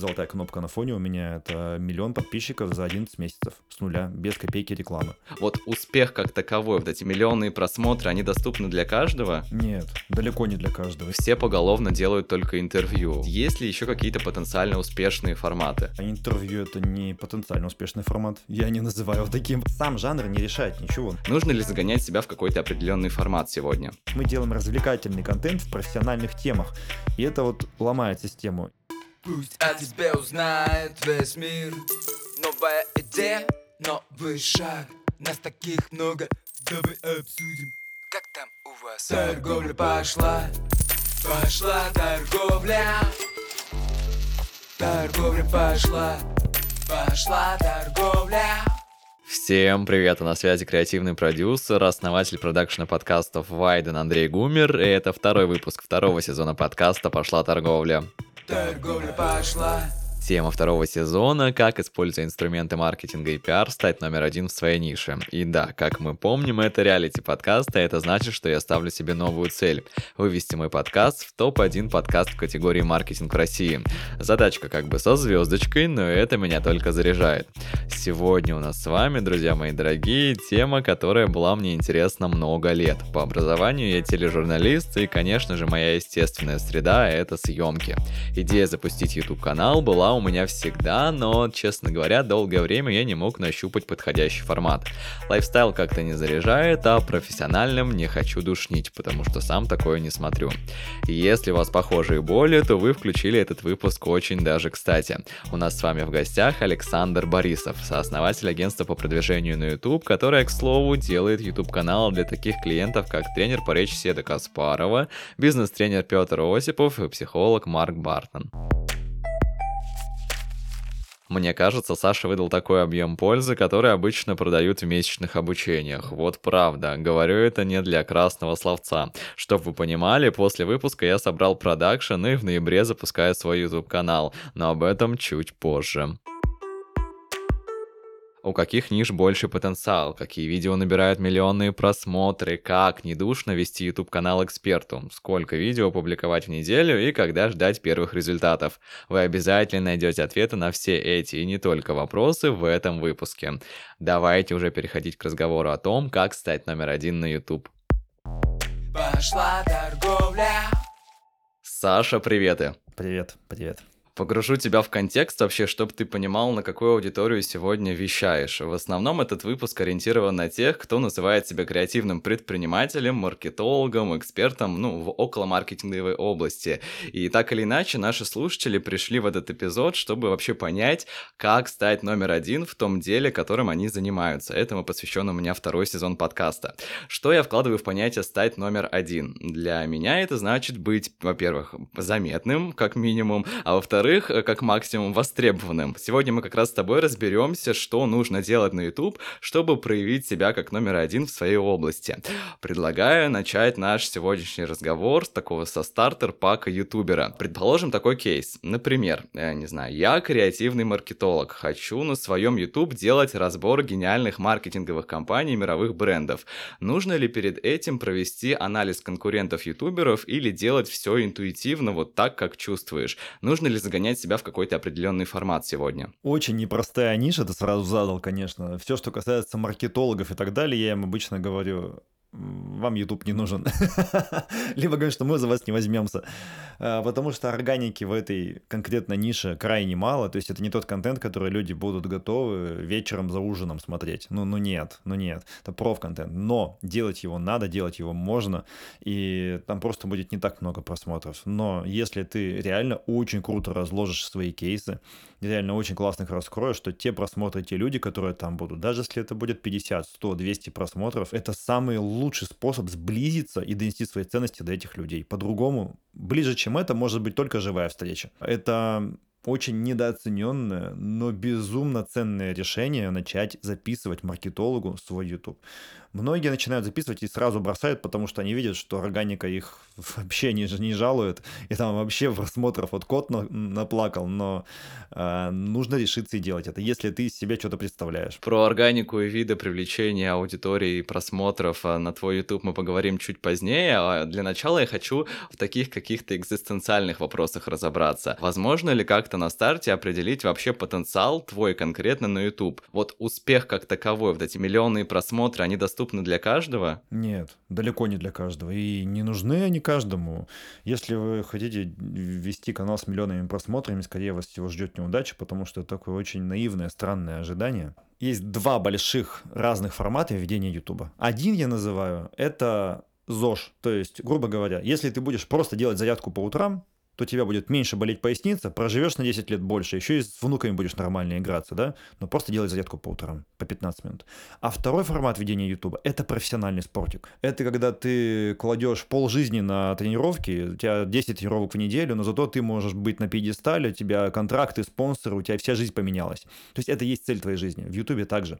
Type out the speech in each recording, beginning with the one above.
золотая кнопка на фоне у меня, это миллион подписчиков за 11 месяцев с нуля, без копейки рекламы. Вот успех как таковой, вот эти миллионные просмотры, они доступны для каждого? Нет, далеко не для каждого. Все поголовно делают только интервью. Есть ли еще какие-то потенциально успешные форматы? А интервью это не потенциально успешный формат. Я не называю его таким. Сам жанр не решает ничего. Нужно ли загонять себя в какой-то определенный формат сегодня? Мы делаем развлекательный контент в профессиональных темах. И это вот ломает систему. Пусть о тебе узнает весь мир. Новая идея, новый шаг. Нас таких много, давай обсудим. Как там у вас? Торговля пошла, пошла торговля. Торговля пошла, пошла торговля. Всем привет, на связи креативный продюсер, основатель продакшена подкастов Вайден Андрей Гумер, и это второй выпуск второго сезона подкаста «Пошла торговля». Торговля пошла, Тема второго сезона – как, используя инструменты маркетинга и пиар, стать номер один в своей нише. И да, как мы помним, это реалити-подкаст, а это значит, что я ставлю себе новую цель – вывести мой подкаст в топ-1 подкаст в категории маркетинг в России. Задачка как бы со звездочкой, но это меня только заряжает. Сегодня у нас с вами, друзья мои дорогие, тема, которая была мне интересна много лет. По образованию я тележурналист, и, конечно же, моя естественная среда – это съемки. Идея запустить YouTube-канал была у меня всегда, но, честно говоря, долгое время я не мог нащупать подходящий формат. Лайфстайл как-то не заряжает, а профессиональным не хочу душнить, потому что сам такое не смотрю. Если у вас похожие боли, то вы включили этот выпуск очень даже кстати. У нас с вами в гостях Александр Борисов, сооснователь агентства по продвижению на YouTube, которое, к слову, делает YouTube-канал для таких клиентов, как тренер по речи Седа Каспарова, бизнес-тренер Петр Осипов и психолог Марк Бартон. Мне кажется, Саша выдал такой объем пользы, который обычно продают в месячных обучениях. Вот правда, говорю это не для красного словца. Чтоб вы понимали, после выпуска я собрал продакшн и в ноябре запускаю свой YouTube канал, но об этом чуть позже у каких ниш больше потенциал, какие видео набирают миллионные просмотры, как недушно вести YouTube-канал эксперту, сколько видео опубликовать в неделю и когда ждать первых результатов. Вы обязательно найдете ответы на все эти и не только вопросы в этом выпуске. Давайте уже переходить к разговору о том, как стать номер один на YouTube. пошла торговля Саша, приветы! Привет, привет. Погружу тебя в контекст вообще, чтобы ты понимал, на какую аудиторию сегодня вещаешь. В основном этот выпуск ориентирован на тех, кто называет себя креативным предпринимателем, маркетологом, экспертом, ну, в околомаркетинговой области. И так или иначе, наши слушатели пришли в этот эпизод, чтобы вообще понять, как стать номер один в том деле, которым они занимаются. Этому посвящен у меня второй сезон подкаста. Что я вкладываю в понятие «стать номер один»? Для меня это значит быть, во-первых, заметным, как минимум, а во-вторых, во-вторых, э, как максимум востребованным. Сегодня мы как раз с тобой разберемся, что нужно делать на YouTube, чтобы проявить себя как номер один в своей области. Предлагаю начать наш сегодняшний разговор с такого со стартер пака ютубера. Предположим такой кейс. Например, я не знаю, я креативный маркетолог, хочу на своем YouTube делать разбор гениальных маркетинговых компаний мировых брендов. Нужно ли перед этим провести анализ конкурентов ютуберов или делать все интуитивно, вот так, как чувствуешь? Нужно ли загонять себя в какой-то определенный формат сегодня. Очень непростая ниша, ты сразу задал, конечно. Все, что касается маркетологов и так далее, я им обычно говорю, вам YouTube не нужен. Либо говорят, что мы за вас не возьмемся. А, потому что органики в этой конкретно нише крайне мало. То есть это не тот контент, который люди будут готовы вечером за ужином смотреть. Ну, ну нет, ну нет. Это проф-контент. Но делать его надо, делать его можно. И там просто будет не так много просмотров. Но если ты реально очень круто разложишь свои кейсы, реально очень классно их раскроешь, что те просмотры, те люди, которые там будут, даже если это будет 50, 100, 200 просмотров, это самые лучший способ сблизиться и донести свои ценности до этих людей. По-другому, ближе, чем это, может быть только живая встреча. Это очень недооцененное, но безумно ценное решение начать записывать маркетологу свой YouTube. Многие начинают записывать и сразу бросают, потому что они видят, что органика их вообще не, не жалует, и там вообще просмотров вот кот на, наплакал, но э, нужно решиться и делать это, если ты из себя что-то представляешь. Про органику и виды привлечения аудитории и просмотров а, на твой YouTube мы поговорим чуть позднее, а для начала я хочу в таких каких-то экзистенциальных вопросах разобраться. Возможно ли как как-то на старте определить вообще потенциал твой конкретно на YouTube? Вот успех как таковой, вот эти миллионные просмотры, они доступны для каждого? Нет, далеко не для каждого. И не нужны они каждому. Если вы хотите вести канал с миллионами просмотрами, скорее вас всего ждет неудача, потому что это такое очень наивное, странное ожидание. Есть два больших разных формата ведения YouTube. Один я называю, это ЗОЖ. То есть, грубо говоря, если ты будешь просто делать зарядку по утрам, то у тебя будет меньше болеть поясница, проживешь на 10 лет больше, еще и с внуками будешь нормально играться, да? Но просто делай зарядку по утрам, по 15 минут. А второй формат ведения YouTube – это профессиональный спортик. Это когда ты кладешь пол жизни на тренировки, у тебя 10 тренировок в неделю, но зато ты можешь быть на пьедестале, у тебя контракты, спонсоры, у тебя вся жизнь поменялась. То есть это есть цель твоей жизни. В YouTube также.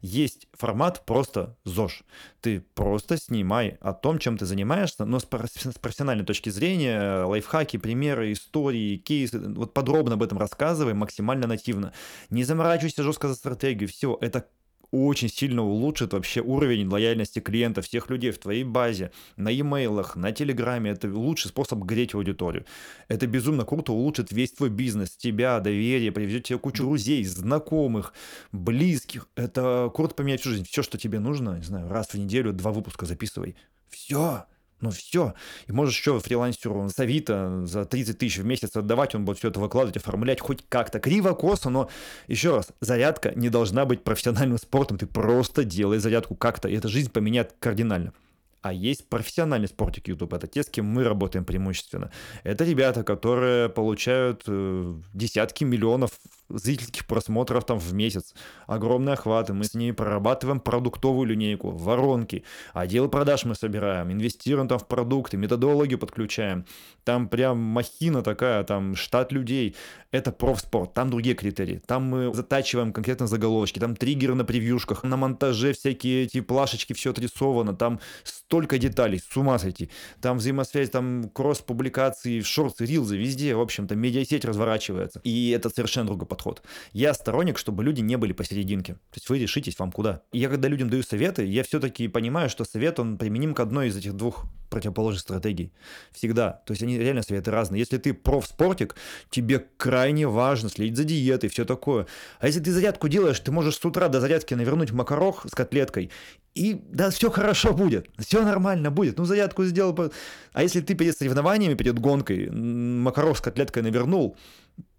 Есть формат просто ЗОЖ. Ты просто снимай о том, чем ты занимаешься, но с профессиональной точки зрения, лайфхаки, примеры, истории, кейсы, вот подробно об этом рассказывай, максимально нативно. Не заморачивайся жестко за стратегию, все, это очень сильно улучшит вообще уровень лояльности клиента, всех людей в твоей базе, на имейлах, на телеграме. Это лучший способ греть аудиторию. Это безумно круто улучшит весь твой бизнес, тебя, доверие, приведет тебе кучу друзей, знакомых, близких. Это круто поменять всю жизнь. Все, что тебе нужно, не знаю, раз в неделю два выпуска записывай. Все. Ну все. И можешь еще фрилансеру с Авито за 30 тысяч в месяц отдавать, он будет все это выкладывать, оформлять хоть как-то. Криво, косо, но еще раз, зарядка не должна быть профессиональным спортом. Ты просто делай зарядку как-то, и эта жизнь поменяет кардинально. А есть профессиональный спортик YouTube. Это те, с кем мы работаем преимущественно. Это ребята, которые получают э, десятки миллионов зрительских просмотров там в месяц. Огромные охваты. Мы с ними прорабатываем продуктовую линейку, воронки. Отдел продаж мы собираем, инвестируем там в продукты, методологию подключаем. Там прям махина такая, там штат людей. Это профспорт, там другие критерии. Там мы затачиваем конкретно заголовочки, там триггеры на превьюшках, на монтаже всякие эти плашечки, все отрисовано, там столько деталей, с ума сойти. Там взаимосвязь, там кросс-публикации, шорты, рилзы, везде, в общем-то, медиасеть разворачивается. И это совершенно другой подход. Я сторонник, чтобы люди не были посерединке. То есть вы решитесь, вам куда. И я когда людям даю советы, я все-таки понимаю, что совет, он применим к одной из этих двух противоположных стратегий. Всегда. То есть они реально советы разные. Если ты профспортик, тебе крайне важно следить за диетой, все такое. А если ты зарядку делаешь, ты можешь с утра до зарядки навернуть макарох с котлеткой, и да, все хорошо будет, все нормально будет. Ну, зарядку сделал. А если ты перед соревнованиями, перед гонкой макарох с котлеткой навернул,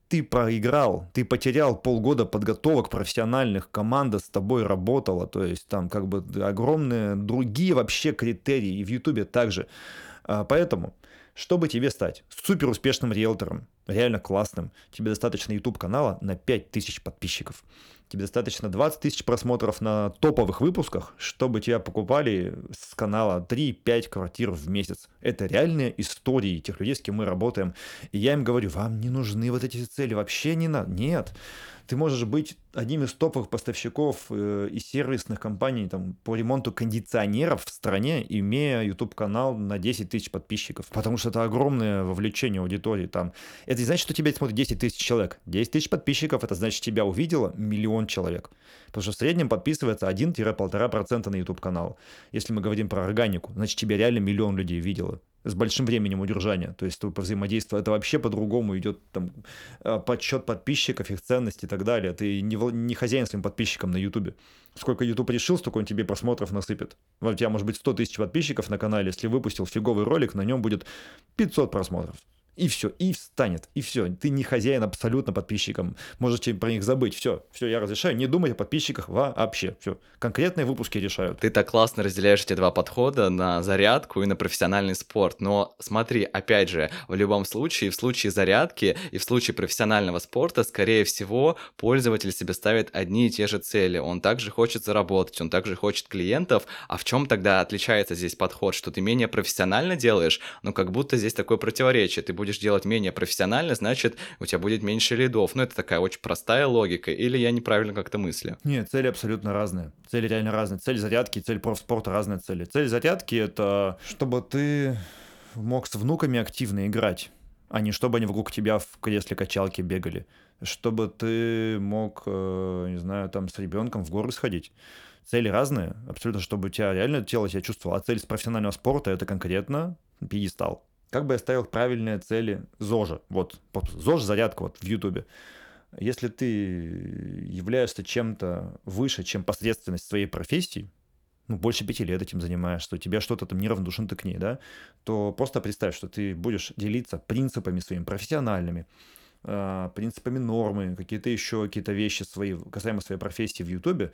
ты проиграл, ты потерял полгода подготовок профессиональных, команда с тобой работала, то есть там как бы огромные другие вообще критерии, и в Ютубе также. А, поэтому, чтобы тебе стать супер успешным риэлтором, реально классным, тебе достаточно YouTube канала на 5000 подписчиков тебе достаточно 20 тысяч просмотров на топовых выпусках, чтобы тебя покупали с канала 3-5 квартир в месяц. Это реальные истории тех людей, с кем мы работаем. И я им говорю, вам не нужны вот эти цели, вообще не надо. Нет. Ты можешь быть одним из топовых поставщиков э, и сервисных компаний там, по ремонту кондиционеров в стране, имея YouTube-канал на 10 тысяч подписчиков. Потому что это огромное вовлечение аудитории. Там. Это не значит, что тебя смотрит 10 тысяч человек. 10 тысяч подписчиков, это значит, тебя увидело миллион человек. Потому что в среднем подписывается 1-1,5% на YouTube-канал. Если мы говорим про органику, значит, тебя реально миллион людей видело с большим временем удержания. То есть по взаимодействию это вообще по-другому идет там э, подсчет подписчиков, их ценности и так далее. Ты не, не хозяин своим подписчикам на Ютубе. Сколько YouTube решил, столько он тебе просмотров насыпет. У тебя может быть 100 тысяч подписчиков на канале, если выпустил фиговый ролик, на нем будет 500 просмотров и все, и встанет, и все. Ты не хозяин абсолютно подписчикам, можете про них забыть. Все, все, я разрешаю, не думать о подписчиках вообще. Все, конкретные выпуски решают. Ты так классно разделяешь эти два подхода на зарядку и на профессиональный спорт. Но смотри, опять же, в любом случае, в случае зарядки и в случае профессионального спорта, скорее всего, пользователь себе ставит одни и те же цели. Он также хочет заработать, он также хочет клиентов. А в чем тогда отличается здесь подход, что ты менее профессионально делаешь, но как будто здесь такое противоречие. Ты будешь будешь делать менее профессионально, значит, у тебя будет меньше лидов. Ну, это такая очень простая логика. Или я неправильно как-то мыслю? Нет, цели абсолютно разные. Цели реально разные. Цель зарядки, цель профспорта разные цели. Цель зарядки — это чтобы ты мог с внуками активно играть, а не чтобы они вокруг тебя в кресле качалки бегали. Чтобы ты мог, э, не знаю, там с ребенком в горы сходить цели разные, абсолютно, чтобы у тебя реально тело себя чувствовало. А цель с профессионального спорта это конкретно пьедестал Как бы я ставил правильные цели ЗОЖа? Вот, ЗОЖ зарядка вот в Ютубе. Если ты являешься чем-то выше, чем посредственность своей профессии, ну, больше пяти лет этим занимаешься, у тебя что-то там неравнодушен ты к ней, да, то просто представь, что ты будешь делиться принципами своими профессиональными, э, принципами нормы, какие-то еще какие-то вещи свои, касаемо своей профессии в Ютубе,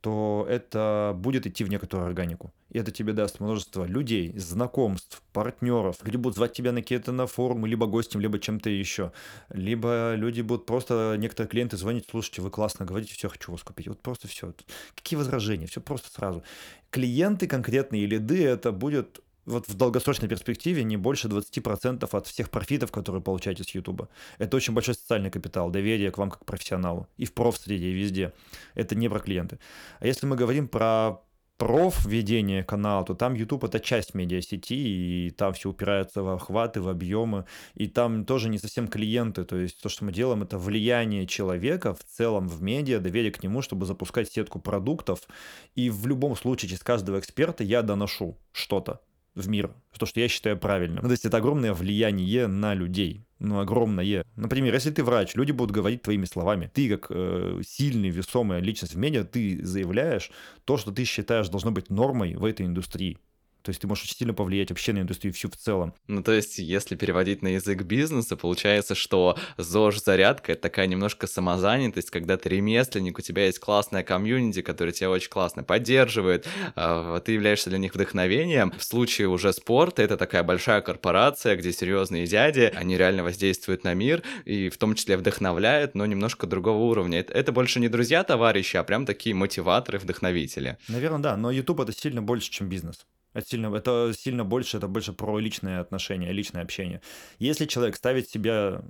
то это будет идти в некоторую органику. И это тебе даст множество людей, знакомств, партнеров. Люди будут звать тебя на какие-то на форумы, либо гостем, либо чем-то еще. Либо люди будут просто, некоторые клиенты звонить, слушайте, вы классно говорите, все, хочу вас купить. Вот просто все. Какие возражения? Все просто сразу. Клиенты конкретные лиды, это будет вот в долгосрочной перспективе не больше 20% от всех профитов, которые получаете с YouTube. Это очень большой социальный капитал, доверие к вам как профессионалу. И в профсреде, и везде. Это не про клиенты. А если мы говорим про проф ведение канала, то там YouTube это часть медиасети, и там все упирается в охваты, в объемы, и там тоже не совсем клиенты, то есть то, что мы делаем, это влияние человека в целом в медиа, доверие к нему, чтобы запускать сетку продуктов, и в любом случае через каждого эксперта я доношу что-то, в мир, то, что я считаю правильным. Ну, то есть это огромное влияние на людей, ну, огромное. Например, если ты врач, люди будут говорить твоими словами. Ты, как э, сильный, весомая личность в медиа, ты заявляешь то, что ты считаешь должно быть нормой в этой индустрии. То есть ты можешь очень сильно повлиять вообще на индустрию всю в целом. Ну, то есть, если переводить на язык бизнеса, получается, что ЗОЖ-зарядка — это такая немножко самозанятость, когда ты ремесленник, у тебя есть классная комьюнити, которая тебя очень классно поддерживает, а, ты являешься для них вдохновением. В случае уже спорта это такая большая корпорация, где серьезные дяди, они реально воздействуют на мир и в том числе вдохновляют, но немножко другого уровня. Это, это больше не друзья-товарищи, а прям такие мотиваторы, вдохновители. Наверное, да, но YouTube это сильно больше, чем бизнес. Это сильно, это сильно больше, это больше про личные отношения, личное общение. Если человек ставит себя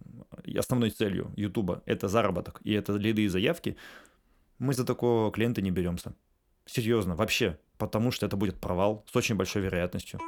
основной целью YouTube, это заработок и это лиды и заявки, мы за такого клиента не беремся. Серьезно, вообще. Потому что это будет провал с очень большой вероятностью.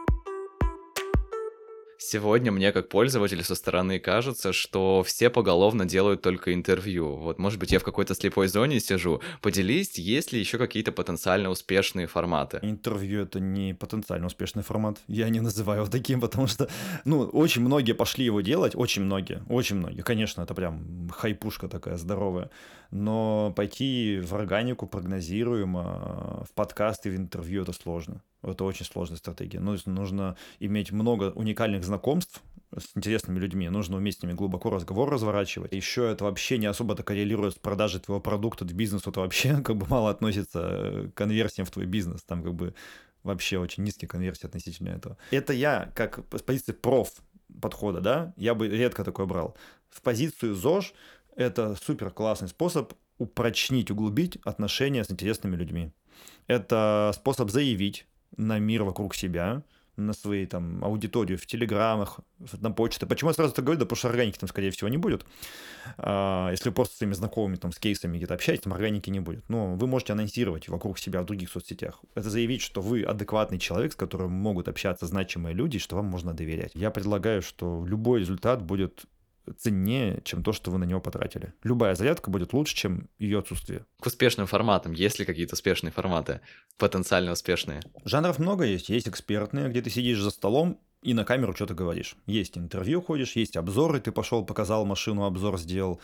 Сегодня мне как пользователю со стороны кажется, что все поголовно делают только интервью. Вот, может быть, я в какой-то слепой зоне сижу. Поделись, есть ли еще какие-то потенциально успешные форматы? Интервью — это не потенциально успешный формат. Я не называю его таким, потому что, ну, очень многие пошли его делать, очень многие, очень многие. Конечно, это прям хайпушка такая здоровая. Но пойти в органику прогнозируемо, в подкасты, в интервью — это сложно. Это очень сложная стратегия. Ну, нужно иметь много уникальных знакомств с интересными людьми, нужно уметь с ними глубоко разговор разворачивать. Еще это вообще не особо-то коррелирует с продажей твоего продукта, к бизнесу это вообще как бы мало относится к конверсиям в твой бизнес. Там как бы вообще очень низкие конверсии относительно этого. Это я, как с позиции проф подхода, да, я бы редко такое брал. В позицию ЗОЖ это супер классный способ упрочнить, углубить отношения с интересными людьми. Это способ заявить на мир вокруг себя, на свои там аудиторию в телеграмах, на почте. Почему я сразу так говорю? Да потому что органики там, скорее всего, не будет. А, если вы просто с своими знакомыми там с кейсами где-то общаетесь, там органики не будет. Но вы можете анонсировать вокруг себя в других соцсетях. Это заявить, что вы адекватный человек, с которым могут общаться значимые люди, что вам можно доверять. Я предлагаю, что любой результат будет ценнее, чем то, что вы на него потратили. Любая зарядка будет лучше, чем ее отсутствие. К успешным форматам есть ли какие-то успешные форматы, потенциально успешные? Жанров много есть. Есть экспертные, где ты сидишь за столом и на камеру что-то говоришь. Есть интервью ходишь, есть обзоры, ты пошел, показал машину, обзор сделал.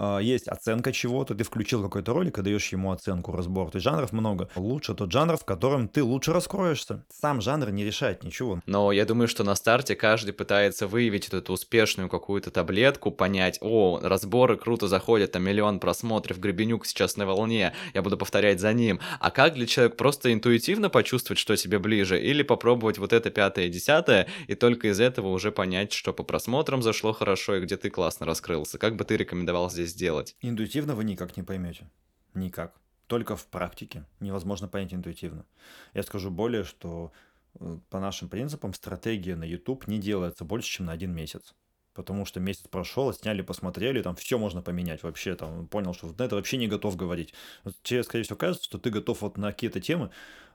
А, есть оценка чего-то, ты включил какой-то ролик и даешь ему оценку, разбор. То есть жанров много. Лучше тот жанр, в котором ты лучше раскроешься. Сам жанр не решает ничего. Но я думаю, что на старте каждый пытается выявить эту успешную какую-то таблетку, понять, о, разборы круто заходят, там миллион просмотров, Гребенюк сейчас на волне, я буду повторять за ним. А как для человека просто интуитивно почувствовать, что тебе ближе, или попробовать вот это пятое десятое, и только из этого уже понять, что по просмотрам зашло хорошо и где ты классно раскрылся. Как бы ты рекомендовал здесь сделать. Интуитивно вы никак не поймете. Никак. Только в практике невозможно понять интуитивно. Я скажу более, что э, по нашим принципам стратегия на YouTube не делается больше, чем на один месяц. Потому что месяц прошел, сняли, посмотрели, там все можно поменять вообще. Там понял, что на это вообще не готов говорить. Вот тебе, скорее всего, кажется, что ты готов вот на какие-то темы,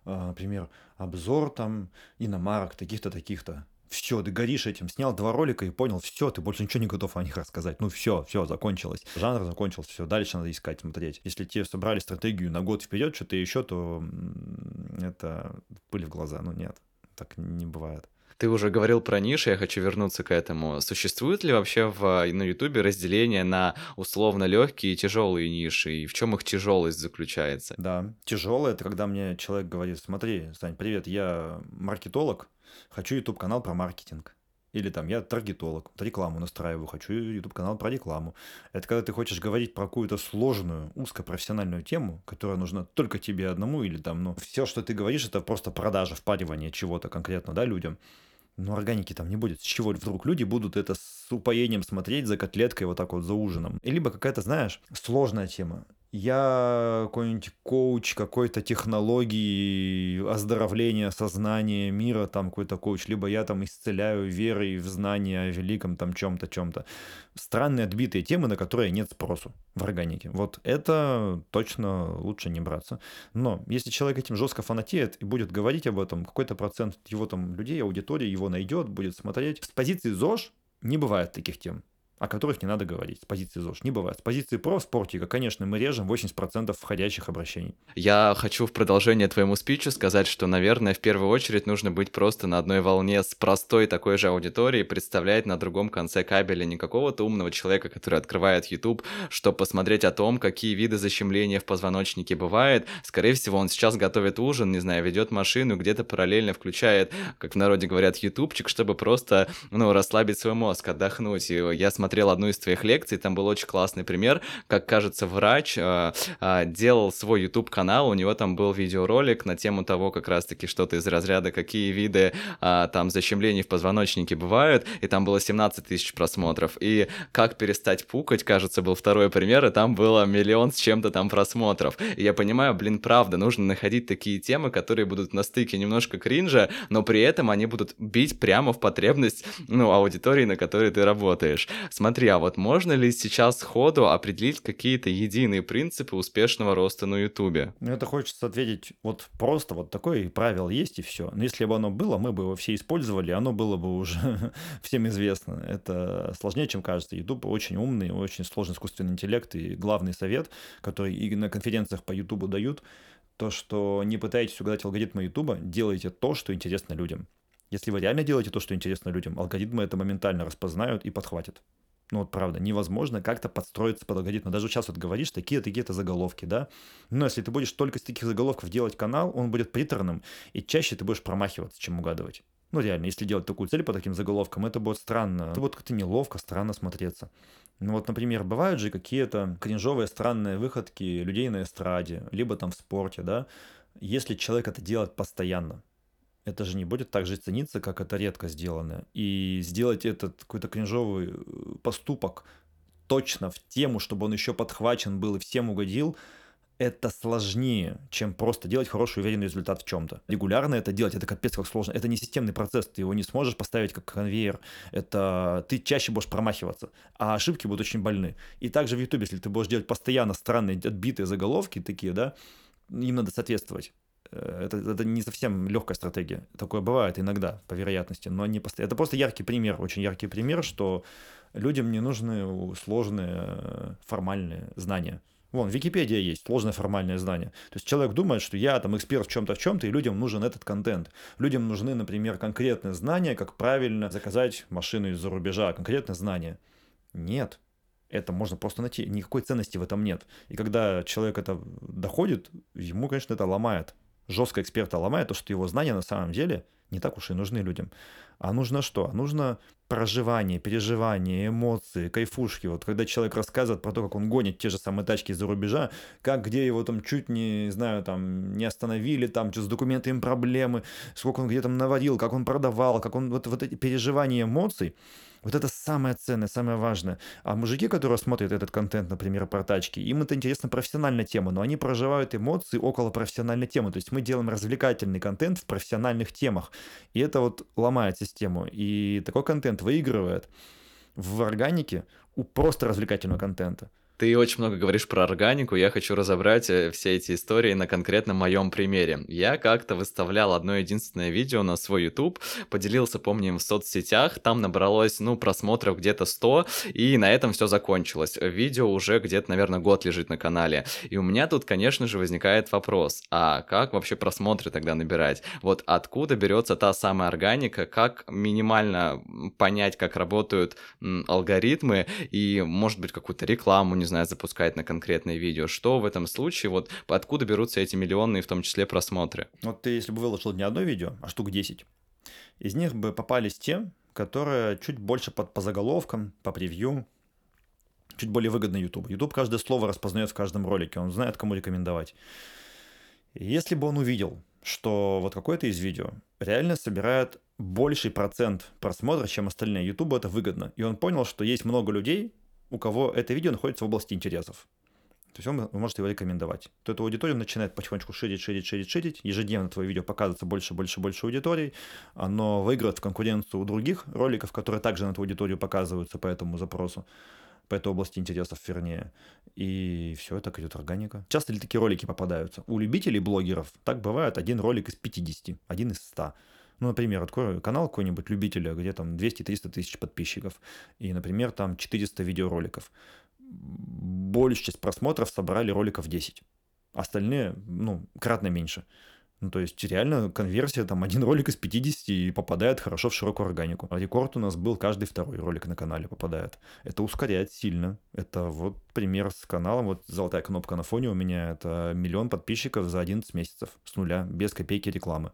э, например, обзор там иномарок, таких-то, таких-то все, ты горишь этим, снял два ролика и понял, все, ты больше ничего не готов о них рассказать. Ну все, все, закончилось. Жанр закончился, все, дальше надо искать, смотреть. Если тебе собрали стратегию на год вперед, что-то еще, то это пыль в глаза. Ну нет, так не бывает. Ты уже говорил про ниши, я хочу вернуться к этому. Существует ли вообще в, на Ютубе разделение на условно легкие и тяжелые ниши? И в чем их тяжелость заключается? Да, тяжелое это когда мне человек говорит, смотри, Сань, привет, я маркетолог, хочу YouTube канал про маркетинг. Или там я таргетолог, рекламу настраиваю, хочу YouTube канал про рекламу. Это когда ты хочешь говорить про какую-то сложную, узкопрофессиональную тему, которая нужна только тебе одному, или там, ну, все, что ты говоришь, это просто продажа, впаривание чего-то конкретно, да, людям. Но органики там не будет. С чего вдруг люди будут это с упоением смотреть за котлеткой вот так вот за ужином? Либо какая-то, знаешь, сложная тема я какой-нибудь коуч какой-то технологии оздоровления сознания мира, там какой-то коуч, либо я там исцеляю верой в знания о великом там чем-то, чем-то. Странные отбитые темы, на которые нет спросу в органике. Вот это точно лучше не браться. Но если человек этим жестко фанатеет и будет говорить об этом, какой-то процент его там людей, аудитории его найдет, будет смотреть. С позиции ЗОЖ не бывает таких тем о которых не надо говорить. С позиции ЗОЖ не бывает. С позиции про спортика, конечно, мы режем 80% входящих обращений. Я хочу в продолжение твоему спичу сказать, что, наверное, в первую очередь нужно быть просто на одной волне с простой такой же аудиторией, представлять на другом конце кабеля не какого-то умного человека, который открывает YouTube, чтобы посмотреть о том, какие виды защемления в позвоночнике бывает. Скорее всего, он сейчас готовит ужин, не знаю, ведет машину, где-то параллельно включает, как в народе говорят, ютубчик, чтобы просто, ну, расслабить свой мозг, отдохнуть. И я смотрю смотрел одну из твоих лекций, там был очень классный пример, как, кажется, врач э, э, делал свой YouTube-канал, у него там был видеоролик на тему того, как раз-таки что-то из разряда, какие виды э, там защемлений в позвоночнике бывают, и там было 17 тысяч просмотров. И как перестать пукать, кажется, был второй пример, и там было миллион с чем-то там просмотров. И я понимаю, блин, правда, нужно находить такие темы, которые будут на стыке немножко кринжа, но при этом они будут бить прямо в потребность, ну, аудитории, на которой ты работаешь. Смотри, а вот можно ли сейчас сходу определить какие-то единые принципы успешного роста на Ютубе? Ну, это хочется ответить вот просто, вот такое правило есть и все. Но если бы оно было, мы бы его все использовали, оно было бы уже всем известно. Это сложнее, чем кажется. Ютуб очень умный, очень сложный искусственный интеллект, и главный совет, который и на конференциях по Ютубу дают, то, что не пытайтесь угадать алгоритмы Ютуба, делайте то, что интересно людям. Если вы реально делаете то, что интересно людям, алгоритмы это моментально распознают и подхватят. Ну вот правда, невозможно как-то подстроиться под алгоритмы. Даже сейчас вот говоришь такие-такие-то заголовки, да? Но если ты будешь только с таких заголовков делать канал, он будет приторным, и чаще ты будешь промахиваться, чем угадывать. Ну реально, если делать такую цель по таким заголовкам, это будет странно. Это будет как-то неловко, странно смотреться. Ну вот, например, бывают же какие-то кринжовые странные выходки людей на эстраде, либо там в спорте, да? Если человек это делает постоянно, это же не будет так же цениться, как это редко сделано. И сделать этот какой-то кринжовый э, поступок точно в тему, чтобы он еще подхвачен был и всем угодил, это сложнее, чем просто делать хороший уверенный результат в чем-то. Регулярно это делать, это капец как сложно. Это не системный процесс, ты его не сможешь поставить как конвейер. Это ты чаще будешь промахиваться, а ошибки будут очень больны. И также в YouTube, если ты будешь делать постоянно странные отбитые заголовки такие, да, им надо соответствовать. Э, это, это не совсем легкая стратегия. Такое бывает иногда, по вероятности, но не постоянно. Это просто яркий пример, очень яркий пример, что людям не нужны сложные формальные знания. Вон, Википедия есть, сложное формальное знание. То есть человек думает, что я там эксперт в чем-то, в чем-то, и людям нужен этот контент. Людям нужны, например, конкретные знания, как правильно заказать машину из-за рубежа, конкретные знания. Нет, это можно просто найти. Никакой ценности в этом нет. И когда человек это доходит, ему, конечно, это ломает жестко эксперта ломает, то, что его знания на самом деле не так уж и нужны людям. А нужно что? Нужно проживание, переживание, эмоции, кайфушки. Вот когда человек рассказывает про то, как он гонит те же самые тачки из-за рубежа, как где его там чуть не, знаю, там не остановили, там что с документами проблемы, сколько он где там наводил, как он продавал, как он вот, вот эти переживания эмоций, вот это самое ценное, самое важное. А мужики, которые смотрят этот контент, например, про тачки, им это интересно профессиональная тема, но они проживают эмоции около профессиональной темы. То есть мы делаем развлекательный контент в профессиональных темах. И это вот ломает систему. И такой контент выигрывает в органике у просто развлекательного контента. Ты очень много говоришь про органику, я хочу разобрать э, все эти истории на конкретно моем примере. Я как-то выставлял одно единственное видео на свой YouTube, поделился, помню, в соцсетях, там набралось, ну, просмотров где-то 100, и на этом все закончилось. Видео уже где-то, наверное, год лежит на канале. И у меня тут, конечно же, возникает вопрос, а как вообще просмотры тогда набирать? Вот откуда берется та самая органика, как минимально понять, как работают алгоритмы, и, может быть, какую-то рекламу, не знаю, запускать на конкретное видео. Что в этом случае, вот откуда берутся эти миллионные, в том числе, просмотры? Вот ты, если бы выложил не одно видео, а штук 10, из них бы попались те, которые чуть больше под, по заголовкам, по превью, чуть более выгодно YouTube. YouTube каждое слово распознает в каждом ролике, он знает, кому рекомендовать. Если бы он увидел, что вот какое-то из видео реально собирает больший процент просмотра, чем остальные, YouTube это выгодно. И он понял, что есть много людей, у кого это видео находится в области интересов. То есть он может его рекомендовать. То эту аудиторию начинает потихонечку ширить, ширить, ширить, ширить. Ежедневно твое видео показывается больше, больше, больше аудиторий. Оно выиграет в конкуренцию у других роликов, которые также на эту аудиторию показываются по этому запросу по этой области интересов, вернее. И все, это идет органика. Часто ли такие ролики попадаются? У любителей блогеров так бывает один ролик из 50, один из 100. Ну, например, открою канал какой-нибудь любителя, где там 200-300 тысяч подписчиков, и, например, там 400 видеороликов. Большая часть просмотров собрали роликов 10. Остальные, ну, кратно меньше. Ну, то есть реально конверсия, там один ролик из 50 и попадает хорошо в широкую органику. А рекорд у нас был каждый второй ролик на канале попадает. Это ускоряет сильно. Это вот пример с каналом, вот золотая кнопка на фоне у меня, это миллион подписчиков за 11 месяцев с нуля, без копейки рекламы.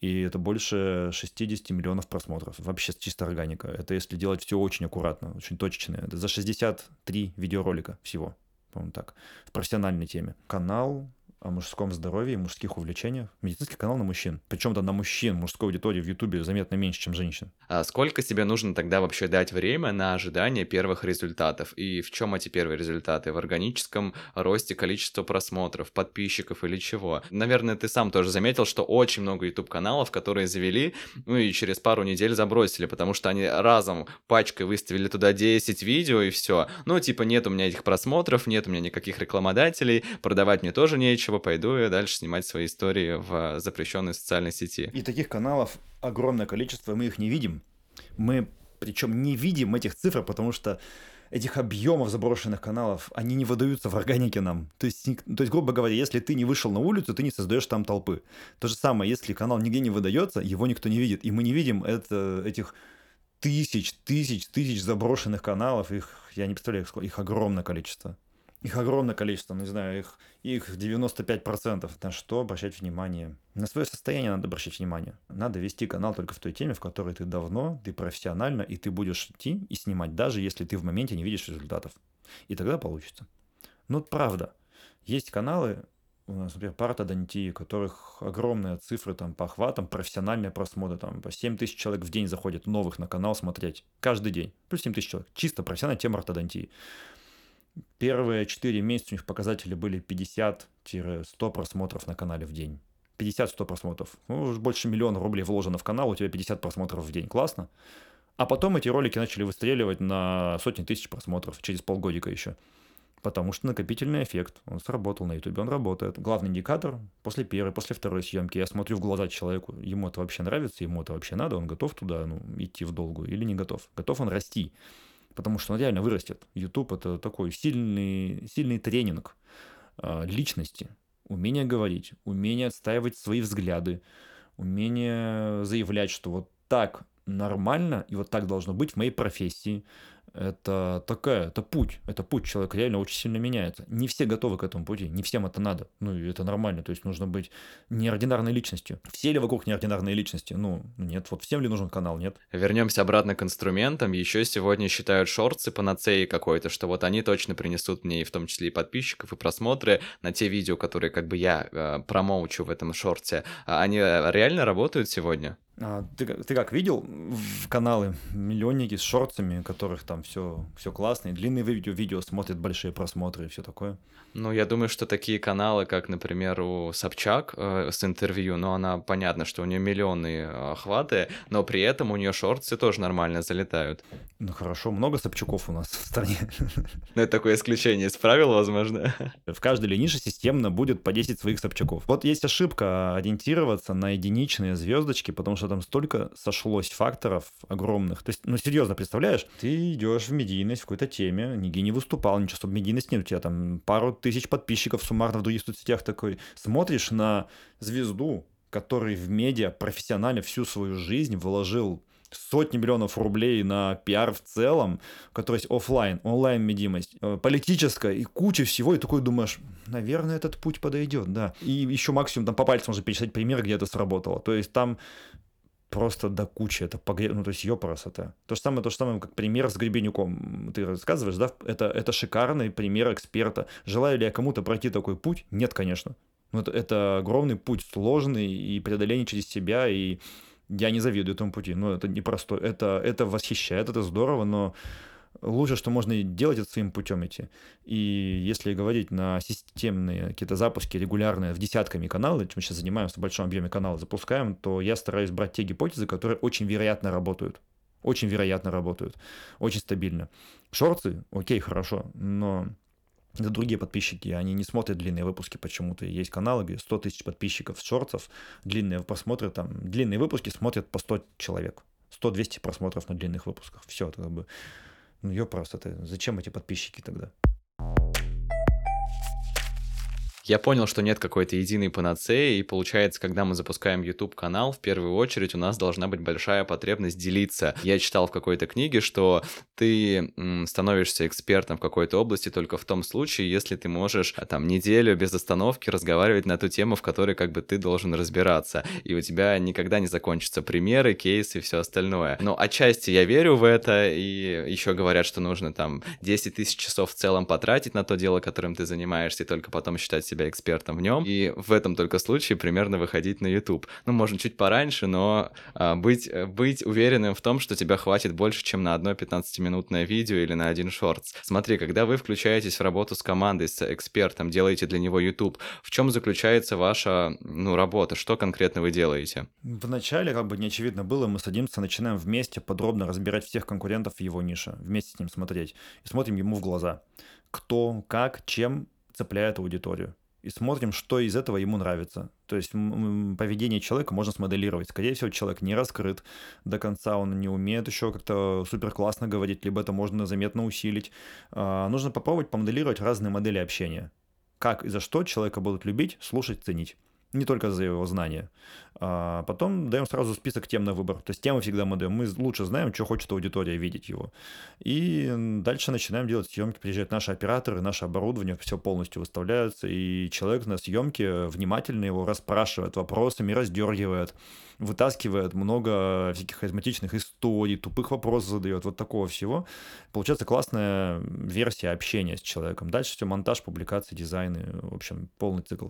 И это больше 60 миллионов просмотров. Вообще чисто органика. Это если делать все очень аккуратно, очень точечно. Это за 63 видеоролика всего, по-моему, так, в профессиональной теме. Канал о мужском здоровье и мужских увлечениях. Медицинский канал на мужчин. Причем то на мужчин мужской аудитории в Ютубе заметно меньше, чем женщин. А сколько тебе нужно тогда вообще дать время на ожидание первых результатов? И в чем эти первые результаты? В органическом росте количества просмотров, подписчиков или чего? Наверное, ты сам тоже заметил, что очень много YouTube-каналов, которые завели, ну и через пару недель забросили, потому что они разом пачкой выставили туда 10 видео и все. Ну, типа, нет у меня этих просмотров, нет у меня никаких рекламодателей, продавать мне тоже нечего, чего пойду я дальше снимать свои истории в запрещенной социальной сети. И таких каналов огромное количество, мы их не видим. Мы причем не видим этих цифр, потому что этих объемов заброшенных каналов, они не выдаются в органике нам. То есть, то есть, грубо говоря, если ты не вышел на улицу, ты не создаешь там толпы. То же самое, если канал нигде не выдается, его никто не видит. И мы не видим это, этих тысяч, тысяч, тысяч заброшенных каналов. Их, я не представляю, их огромное количество. Их огромное количество, ну, не знаю, их, их 95%. На что обращать внимание? На свое состояние надо обращать внимание. Надо вести канал только в той теме, в которой ты давно, ты профессионально, и ты будешь идти и снимать, даже если ты в моменте не видишь результатов. И тогда получится. Ну, правда. Есть каналы, у нас, например, Парта Данти, у которых огромные цифры там по охватам, профессиональные просмотры, там по 7 тысяч человек в день заходит новых на канал смотреть. Каждый день. Плюс 7 тысяч человек. Чисто профессиональная тема ортодонтии. Первые 4 месяца у них показатели были 50-100 просмотров на канале в день. 50-100 просмотров. Ну, больше миллиона рублей вложено в канал, у тебя 50 просмотров в день. Классно. А потом эти ролики начали выстреливать на сотни тысяч просмотров через полгодика еще. Потому что накопительный эффект, он сработал на YouTube, он работает. Главный индикатор после первой, после второй съемки, я смотрю в глаза человеку, ему это вообще нравится, ему это вообще надо, он готов туда ну, идти в долгую или не готов. Готов он расти потому что он реально вырастет. YouTube это такой сильный, сильный тренинг э, личности, умение говорить, умение отстаивать свои взгляды, умение заявлять, что вот так нормально и вот так должно быть в моей профессии, это такая, это путь, это путь человека реально очень сильно меняется. Не все готовы к этому пути, не всем это надо, ну и это нормально, то есть нужно быть неординарной личностью. Все ли вокруг неординарные личности? Ну, нет, вот всем ли нужен канал, нет. Вернемся обратно к инструментам, еще сегодня считают шорты панацеей какой-то, что вот они точно принесут мне и в том числе и подписчиков, и просмотры на те видео, которые как бы я э, промоучу в этом шорте. А они реально работают сегодня? А, ты, ты как видел в каналы миллионники с шортами, которых там все, все классно, и длинные видео, видео смотрят большие просмотры и все такое? Ну, я думаю, что такие каналы, как, например, у Собчак э, с интервью, ну, она понятно, что у нее миллионные охваты, но при этом у нее шорты тоже нормально залетают. Ну хорошо, много Собчаков у нас в стране. Ну, это такое исключение из правил, возможно. В каждой нише системно будет по 10 своих Собчаков. Вот есть ошибка ориентироваться на единичные звездочки, потому что там столько сошлось факторов огромных. То есть, ну серьезно, представляешь, ты идешь в медийность в какой-то теме, нигде не выступал, ничего, чтобы медийность нет, у тебя там пару тысяч подписчиков суммарно в других соцсетях такой. Смотришь на звезду, который в медиа профессионально всю свою жизнь вложил сотни миллионов рублей на пиар в целом, который есть офлайн, онлайн медимость, э, политическая и куча всего, и такой думаешь, наверное, этот путь подойдет, да. И еще максимум там по пальцам можно перечислять примеры, где это сработало. То есть там просто до кучи, это погре... ну, то есть ёпрос это. То же самое, то же самое, как пример с Гребенюком. Ты рассказываешь, да? Это, это шикарный пример эксперта. Желаю ли я кому-то пройти такой путь? Нет, конечно. Но это, это огромный путь, сложный, и преодоление через себя, и я не завидую этому пути. Но это непросто. Это, это восхищает, это здорово, но лучше, что можно делать, это своим путем идти. И если говорить на системные какие-то запуски регулярные в десятками каналов, чем мы сейчас занимаемся в большом объеме каналов, запускаем, то я стараюсь брать те гипотезы, которые очень вероятно работают. Очень вероятно работают. Очень стабильно. Шорты, окей, хорошо, но это другие подписчики, они не смотрят длинные выпуски почему-то. Есть каналы, где 100 тысяч подписчиков шортов, длинные просмотры, там, длинные выпуски смотрят по 100 человек. 100-200 просмотров на длинных выпусках. Все, это как бы ну, ё просто, ты, зачем эти подписчики тогда? Я понял, что нет какой-то единой панацеи, и получается, когда мы запускаем YouTube-канал, в первую очередь у нас должна быть большая потребность делиться. Я читал в какой-то книге, что ты становишься экспертом в какой-то области только в том случае, если ты можешь а, там неделю без остановки разговаривать на ту тему, в которой как бы ты должен разбираться, и у тебя никогда не закончатся примеры, кейсы и все остальное. Но отчасти я верю в это, и еще говорят, что нужно там 10 тысяч часов в целом потратить на то дело, которым ты занимаешься, и только потом считать себя экспертом в нем, и в этом только случае примерно выходить на YouTube. Ну, можно чуть пораньше, но а, быть, э, быть уверенным в том, что тебя хватит больше, чем на одно 15-минутное видео или на один шортс. Смотри, когда вы включаетесь в работу с командой, с экспертом, делаете для него YouTube, в чем заключается ваша, ну, работа? Что конкретно вы делаете? Вначале, как бы не очевидно было, мы садимся, начинаем вместе подробно разбирать всех конкурентов в его нише, вместе с ним смотреть и смотрим ему в глаза. Кто, как, чем цепляет аудиторию и смотрим, что из этого ему нравится. То есть поведение человека можно смоделировать. Скорее всего, человек не раскрыт до конца, он не умеет еще как-то супер классно говорить, либо это можно заметно усилить. А, нужно попробовать помоделировать разные модели общения. Как и за что человека будут любить, слушать, ценить не только за его знания. А потом даем сразу список тем на выбор. То есть темы всегда мы даем. Мы лучше знаем, что хочет аудитория видеть его. И дальше начинаем делать съемки. Приезжают наши операторы, наше оборудование, все полностью выставляются. И человек на съемке внимательно его расспрашивает вопросами, раздергивает, вытаскивает много всяких харизматичных историй, тупых вопросов задает, вот такого всего. Получается классная версия общения с человеком. Дальше все монтаж, публикации, дизайны, в общем, полный цикл.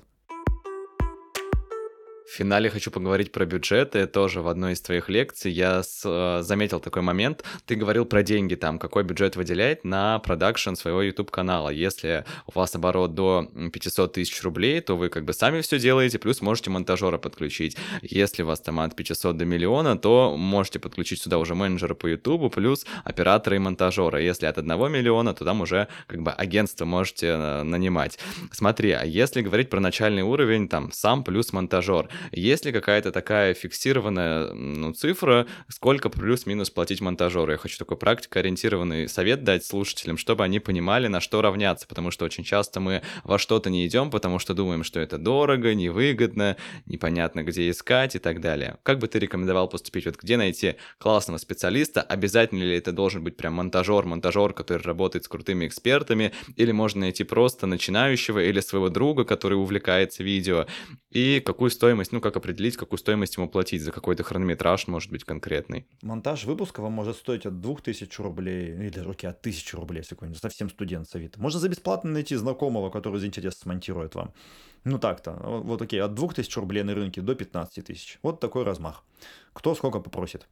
В финале хочу поговорить про бюджеты. Тоже в одной из твоих лекций я с, э, заметил такой момент. Ты говорил про деньги, там, какой бюджет выделять на продакшн своего YouTube-канала. Если у вас оборот до 500 тысяч рублей, то вы как бы сами все делаете, плюс можете монтажера подключить. Если у вас там от 500 до миллиона, то можете подключить сюда уже менеджера по YouTube, плюс оператора и монтажера. Если от 1 миллиона, то там уже как бы агентство можете э, нанимать. Смотри, а если говорить про начальный уровень, там, сам плюс монтажер, есть ли какая-то такая фиксированная ну, цифра, сколько плюс-минус платить монтажеру? Я хочу такой практикоориентированный совет дать слушателям, чтобы они понимали, на что равняться, потому что очень часто мы во что-то не идем, потому что думаем, что это дорого, невыгодно, непонятно, где искать и так далее. Как бы ты рекомендовал поступить? Вот где найти классного специалиста? Обязательно ли это должен быть прям монтажер, монтажер, который работает с крутыми экспертами, или можно найти просто начинающего или своего друга, который увлекается видео? И какую стоимость есть, ну, как определить, какую стоимость ему платить за какой-то хронометраж, может быть, конкретный? Монтаж выпуска вам может стоить от 2000 рублей, или даже, окей, от 1000 рублей, если какой-нибудь совсем студент с Авито. Можно за бесплатно найти знакомого, который за интерес смонтирует вам. Ну так-то, вот окей, от 2000 рублей на рынке до 15 тысяч. Вот такой размах. Кто сколько попросит.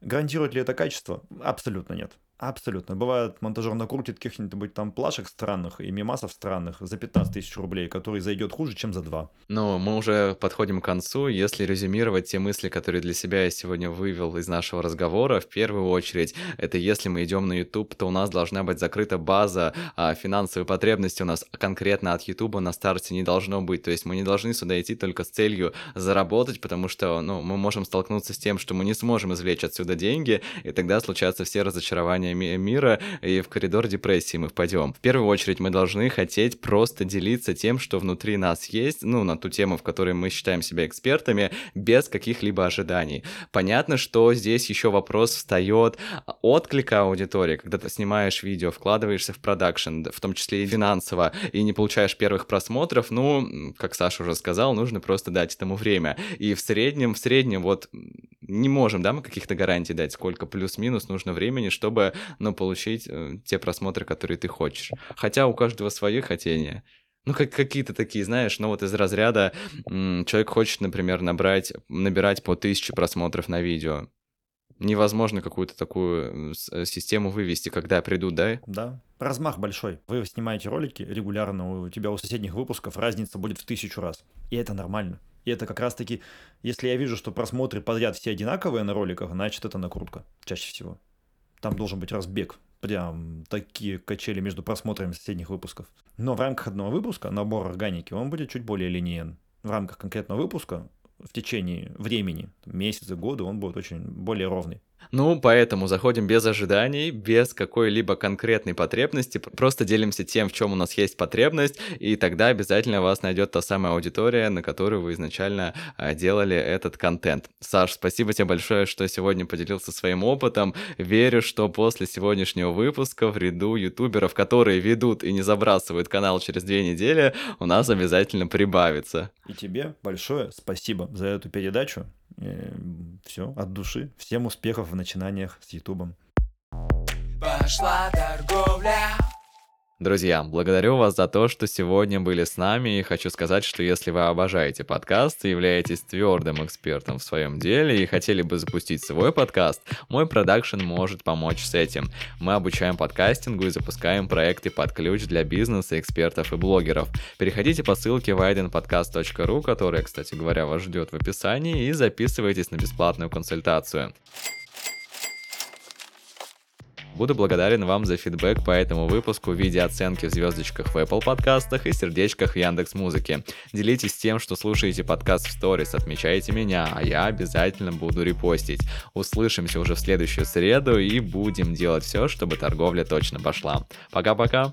Гарантирует ли это качество? Абсолютно нет. Абсолютно. Бывает, монтажер накрутит каких-нибудь там плашек странных и мимасов странных за 15 тысяч рублей, который зайдет хуже, чем за 2. Ну, мы уже подходим к концу. Если резюмировать те мысли, которые для себя я сегодня вывел из нашего разговора, в первую очередь, это если мы идем на YouTube, то у нас должна быть закрыта база а, финансовой потребности у нас конкретно от YouTube на старте не должно быть. То есть мы не должны сюда идти только с целью заработать, потому что ну, мы можем столкнуться с тем, что мы не сможем извлечь отсюда деньги, и тогда случаются все разочарования состояние мира, и в коридор депрессии мы впадем. В первую очередь мы должны хотеть просто делиться тем, что внутри нас есть, ну, на ту тему, в которой мы считаем себя экспертами, без каких-либо ожиданий. Понятно, что здесь еще вопрос встает отклика аудитории, когда ты снимаешь видео, вкладываешься в продакшн, в том числе и финансово, и не получаешь первых просмотров, ну, как Саша уже сказал, нужно просто дать этому время. И в среднем, в среднем вот не можем, да, мы каких-то гарантий дать, сколько плюс-минус нужно времени, чтобы но получить э, те просмотры, которые ты хочешь. Хотя у каждого свои хотения. Ну, как какие-то такие, знаешь, ну вот из разряда человек хочет, например, набрать, набирать по тысяче просмотров на видео. Невозможно какую-то такую э, систему вывести, когда придут, да? Да. Размах большой. Вы снимаете ролики регулярно, у тебя у соседних выпусков разница будет в тысячу раз. И это нормально. И это как раз-таки, если я вижу, что просмотры подряд все одинаковые на роликах, значит это накрутка чаще всего. Там должен быть разбег. Прям такие качели между просмотрами соседних выпусков. Но в рамках одного выпуска набор органики, он будет чуть более линейен. В рамках конкретного выпуска в течение времени, месяца, года, он будет очень более ровный. Ну, поэтому заходим без ожиданий, без какой-либо конкретной потребности, просто делимся тем, в чем у нас есть потребность, и тогда обязательно вас найдет та самая аудитория, на которую вы изначально а, делали этот контент. Саш, спасибо тебе большое, что сегодня поделился своим опытом. Верю, что после сегодняшнего выпуска в ряду ютуберов, которые ведут и не забрасывают канал через две недели, у нас обязательно прибавится. И тебе большое спасибо за эту передачу. Все, от души. Всем успехов в начинаниях с Ютубом. Пошла торговля. Друзья, благодарю вас за то, что сегодня были с нами, и хочу сказать, что если вы обожаете подкасты, являетесь твердым экспертом в своем деле и хотели бы запустить свой подкаст, мой продакшн может помочь с этим. Мы обучаем подкастингу и запускаем проекты под ключ для бизнеса, экспертов и блогеров. Переходите по ссылке widenpodcast.ru, которая, кстати говоря, вас ждет в описании, и записывайтесь на бесплатную консультацию. Буду благодарен вам за фидбэк по этому выпуску в виде оценки в звездочках в Apple подкастах и сердечках в Яндекс Музыке. Делитесь тем, что слушаете подкаст в сторис, отмечайте меня, а я обязательно буду репостить. Услышимся уже в следующую среду и будем делать все, чтобы торговля точно пошла. Пока-пока!